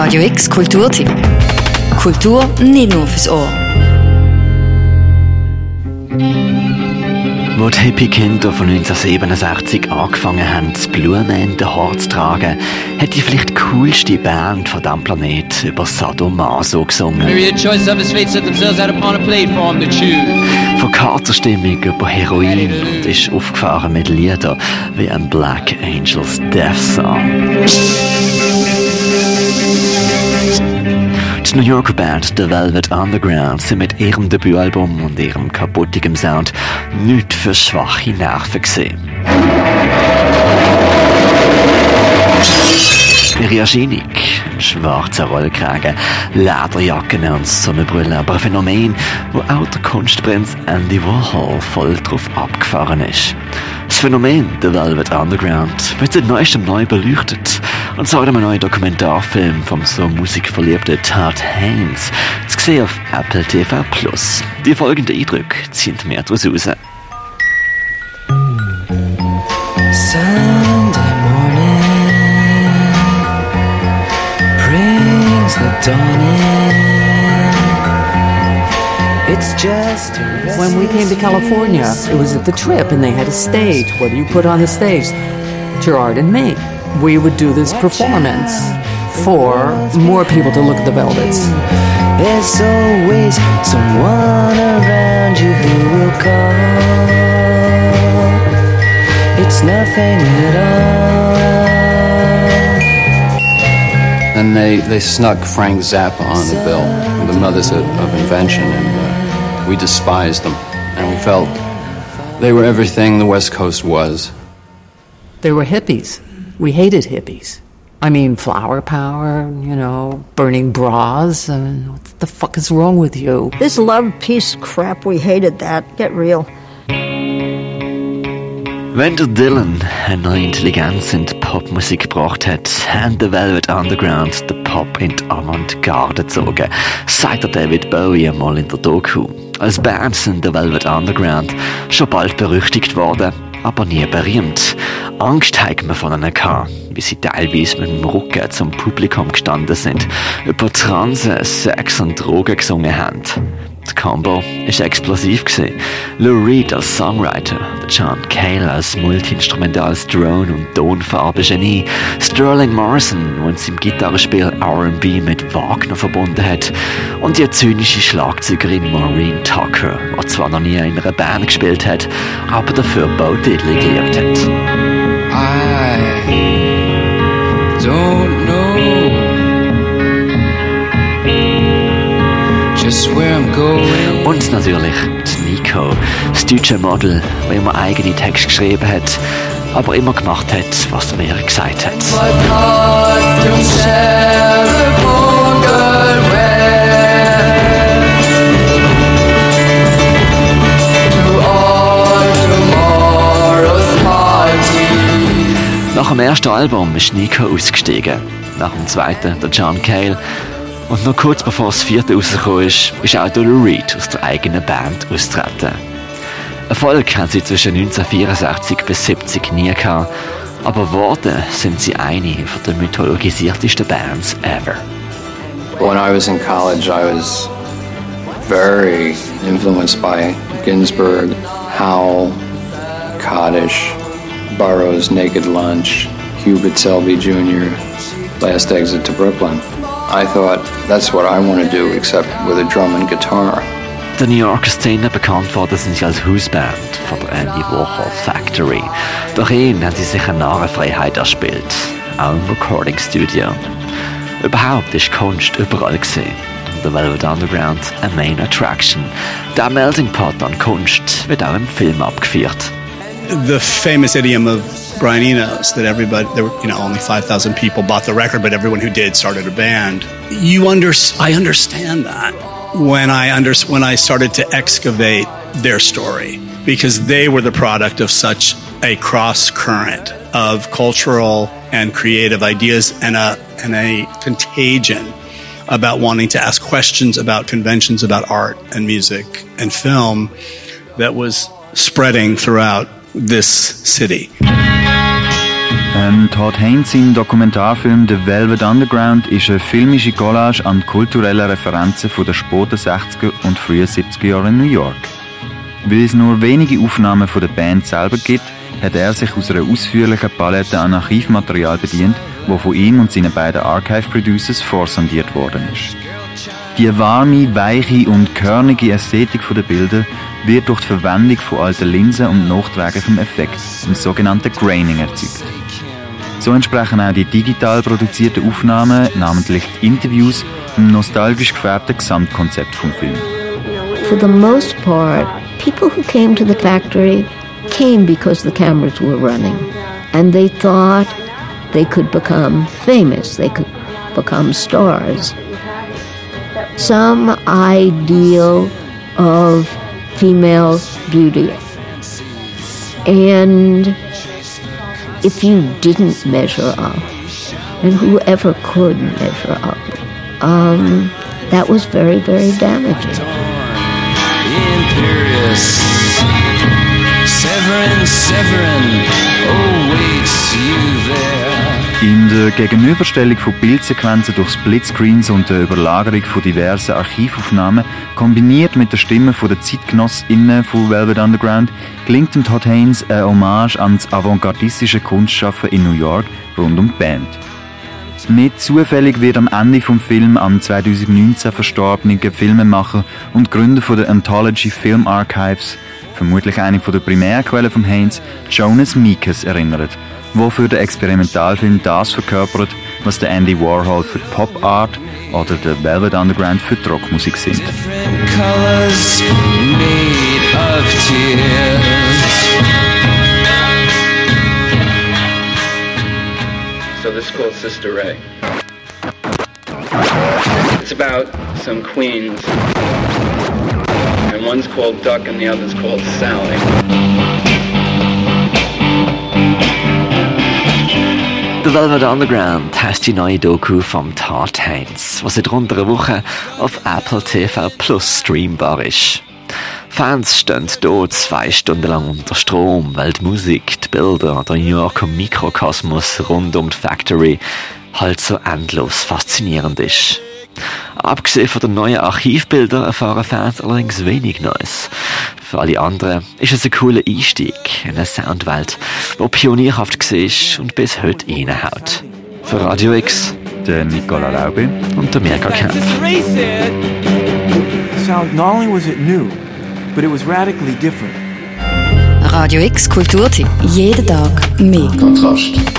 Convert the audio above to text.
Radio X Kulturtipp. Kultur nicht nur fürs Ohr. Wo die Hippie-Kinder von 1967 angefangen haben, das Blumen in den Haar zu tragen, hat die vielleicht coolste Band von diesem Planet über Sadomaso gesungen. Von Katerstimmung über Heroin und ist aufgefahren mit Liedern wie ein Black Angels Death Song. New Yorker Band The Velvet Underground sind mit ihrem Debütalbum und ihrem kaputtigen Sound nicht für schwache Nerven gesehen. Ihre Erscheinung, schwarzer Rollkragen, Lederjacken und Sonnenbrille, aber ein Phänomen, wo auch der Kunstprinz Andy Warhol voll drauf abgefahren ist. Das Phänomen The Velvet Underground wird seit neuestem neu beleuchtet und zwar in einem neuen Dokumentarfilm vom so musikverliebten Todd Haynes, zu sehen auf Apple TV+. Die folgenden Eindrücke ziehen mehr daraus raus. Sunday morning brings the dawn in. It's just When we came to California, it was at the trip, and they had a stage. What do you put on the stage? Gerard and me. We would do this performance for more people to look at the Velvets. There's always someone around you who will call. It's nothing at all. And they, they snuck Frank Zappa on the bill, the mothers of, of invention, and we despised them. And we felt they were everything the West Coast was. They were hippies. We hated hippies. I mean, flower power, you know, burning bras. I mean, what the fuck is wrong with you? This love peace crap, we hated that. Get real. Wenn der Dylan eine neue Intelligenz in die Popmusik gebracht hat, haben The Velvet Underground den Pop in die Avantgarde gezogen, sagt der David Bowie einmal in der Doku. Als Band sind The Velvet Underground schon bald berüchtigt worden, aber nie berühmt. Angst hatten wir von ihnen gehabt, wie sie teilweise mit dem Rücken zum Publikum gestanden sind, über Transen, Sex und Drogen gesungen haben. Die Combo ist explosiv gewesen. Lou Reed als Songwriter, John Cale als multiinstrumentales Drone- und Tonfarbe-Genie, Sterling Morrison, der in seinem Gitarrespiel R&B mit Wagner verbunden hat, und die zynische Schlagzeugerin Maureen Tucker, die zwar noch nie in einer Band gespielt hat, aber dafür Bautitel geliebt hat. Und natürlich Nico, das deutsche Model, das immer eigene Texte geschrieben hat, aber immer gemacht hat, was der Lehrer gesagt hat. Nach dem ersten Album ist Nico ausgestiegen. Nach dem zweiten der John Cale. Und noch kurz bevor das vierte rausgekommen ist, ist auch der Lou Reed aus der eigenen Band austreten. Erfolg haben sie zwischen 1964 bis 70 nie gehabt, aber geworden sind sie eine den mythologisiertesten Bands ever. When I was in college, I was very influenced by Ginsberg, Howe, Kaddish, Burroughs' Naked Lunch, Hubert Selby Jr., Last Exit to Brooklyn. I thought that's what I want to do, except with a drum and guitar. Der New Yorker Szene bekannt worden sind sie als Hausband von der Andy Warhol Factory. Durch ihn haben sie sich eine Narrenfreiheit erspielt, auch im Recording Studio. Überhaupt ist Kunst überall gesehen. The Velvet Underground eine Main Attraction. Der Melting Pot an Kunst wird auch im Film abgeführt. the famous idiom of Brian Eno's that everybody, there were, you know, only 5,000 people bought the record, but everyone who did started a band. You under, I understand that when I under, when I started to excavate their story because they were the product of such a cross current of cultural and creative ideas and a, and a contagion about wanting to ask questions about conventions about art and music and film that was spreading throughout this city. Ähm, Todd Haynes sein Dokumentarfilm The Velvet Underground ist eine filmische Collage an kulturellen Referenzen von den späten 60er und frühen 70er Jahren in New York. Weil es nur wenige Aufnahmen von der Band selber gibt, hat er sich aus einer ausführlichen Palette an Archivmaterial bedient, wo von ihm und seinen beiden Archive Producers vorsondiert worden ist. Die warme, weiche und körnige Ästhetik der Bilder wird durch die Verwendung von alten Linsen und nachträglichem Effekt, dem sogenannten Graining, erzeugt. So entsprechen auch die digital produzierten Aufnahmen, namentlich die Interviews, dem nostalgisch gefärbten Gesamtkonzept vom Film. For the most part, people who came to the factory came because the cameras were running. And they thought they could become famous, they could become stars. Some ideal of female beauty. And if you didn't measure up, and whoever could measure up, um, that was very, very damaging. Imperious Severin, Severin, oh waits you. In der Gegenüberstellung von Bildsequenzen durch Splitscreens und der Überlagerung von diversen Archivaufnahmen, kombiniert mit der Stimme der ZeitgenossInnen von Velvet Underground, gelingt dem Todd Haynes eine Hommage an das avantgardistische Kunstschaffen in New York rund um die Band. Nicht zufällig wird am Ende vom Film am 2019 verstorbenen Filmemacher und Gründer von der Anthology Film Archives, vermutlich eine der Primärquellen von Haynes, Jonas Meekes erinnert, wo für den Experimentalfilm das verkörpert, was der Andy Warhol für Pop Art oder der Velvet Underground für die Rockmusik sind. So this is called Sister Ray. It's about some queens, and one's called Duck and the other's called Sally. The Velvet Underground heisst die neue Doku vom Todd Haynes, was seit rund einer Woche auf Apple TV Plus streambar ist. Fans stehen hier zwei Stunden lang unter Strom, weil die Musik, die Bilder, der New Yorker Mikrokosmos rund um die Factory halt so endlos faszinierend ist. Abgesehen von den neuen Archivbildern erfahren Fans allerdings wenig Neues. Für alle anderen ist es ein cooler Einstieg in eine Soundwelt, die pionierhaft war und bis heute reinhaut. Für Radio X, Der Nicola Laube und der Mirka Kempf. sound, not only was it new, but it was radically different. Radio X Kulturtipp. Jeden Tag mehr. Kontrast.